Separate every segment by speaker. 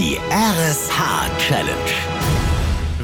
Speaker 1: Die RSH-Challenge.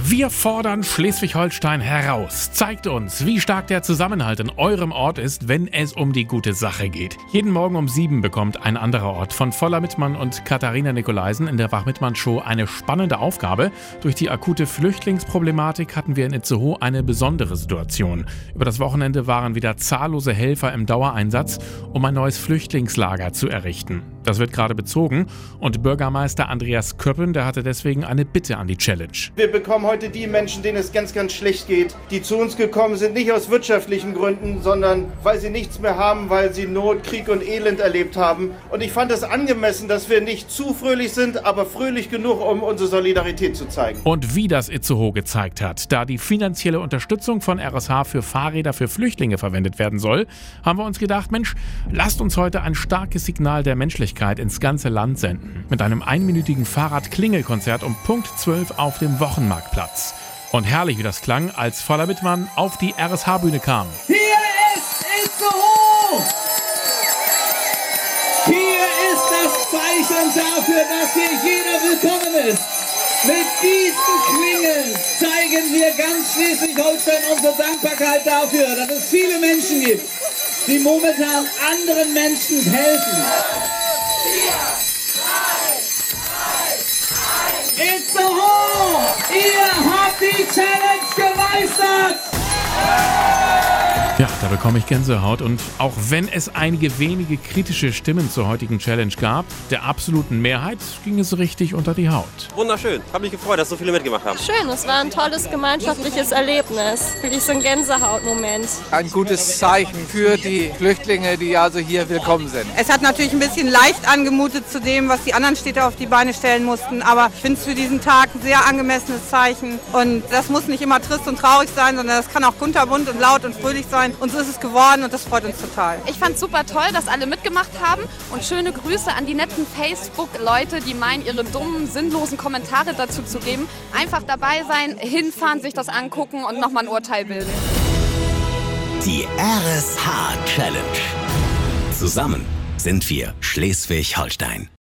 Speaker 2: Wir fordern Schleswig-Holstein heraus. Zeigt uns, wie stark der Zusammenhalt in eurem Ort ist, wenn es um die gute Sache geht. Jeden Morgen um sieben bekommt ein anderer Ort von Voller Mittmann und Katharina Nikolaisen in der Wach-Mittmann-Show eine spannende Aufgabe. Durch die akute Flüchtlingsproblematik hatten wir in Itzehoe eine besondere Situation. Über das Wochenende waren wieder zahllose Helfer im Dauereinsatz, um ein neues Flüchtlingslager zu errichten. Das wird gerade bezogen und Bürgermeister Andreas Köppen, der hatte deswegen eine Bitte an die Challenge.
Speaker 3: Wir bekommen heute die Menschen, denen es ganz, ganz schlecht geht, die zu uns gekommen sind, nicht aus wirtschaftlichen Gründen, sondern weil sie nichts mehr haben, weil sie Not, Krieg und Elend erlebt haben. Und ich fand es angemessen, dass wir nicht zu fröhlich sind, aber fröhlich genug, um unsere Solidarität zu zeigen.
Speaker 2: Und wie das Itzehoe gezeigt hat, da die finanzielle Unterstützung von RSH für Fahrräder für Flüchtlinge verwendet werden soll, haben wir uns gedacht, Mensch, lasst uns heute ein starkes Signal der Menschlichkeit ins ganze Land senden. Mit einem einminütigen Fahrrad-Klingelkonzert um Punkt 12 auf dem Wochenmarktplatz. Und herrlich, wie das klang, als Voller Wittmann auf die RSH-Bühne kam.
Speaker 4: Hier ist Itzehoe! Hier ist das Zeichen dafür, dass hier jeder willkommen ist. Mit diesen Klingeln zeigen wir ganz Schleswig-Holstein unsere Dankbarkeit dafür, dass es viele Menschen gibt, die momentan anderen Menschen helfen.
Speaker 2: Ja, da bekomme ich Gänsehaut und auch wenn es einige wenige kritische Stimmen zur heutigen Challenge gab, der absoluten Mehrheit ging es richtig unter die Haut.
Speaker 5: Wunderschön. Hab mich gefreut, dass so viele mitgemacht haben.
Speaker 6: Schön, es war ein tolles gemeinschaftliches Erlebnis. Wirklich so ein Gänsehautmoment.
Speaker 7: Ein gutes Zeichen für die Flüchtlinge, die also hier willkommen sind.
Speaker 8: Es hat natürlich ein bisschen leicht angemutet zu dem, was die anderen Städte auf die Beine stellen mussten, aber ich finde es für diesen Tag ein sehr angemessenes Zeichen. Und das muss nicht immer trist und traurig sein, sondern das kann auch kunterbunt und laut und fröhlich sein. Und so ist es geworden und das freut uns total.
Speaker 9: Ich fand super toll, dass alle mitgemacht haben und schöne Grüße an die netten Facebook-Leute, die meinen, ihre dummen, sinnlosen Kommentare dazu zu geben. Einfach dabei sein, hinfahren, sich das angucken und nochmal ein Urteil bilden.
Speaker 1: Die RSH-Challenge. Zusammen sind wir Schleswig-Holstein.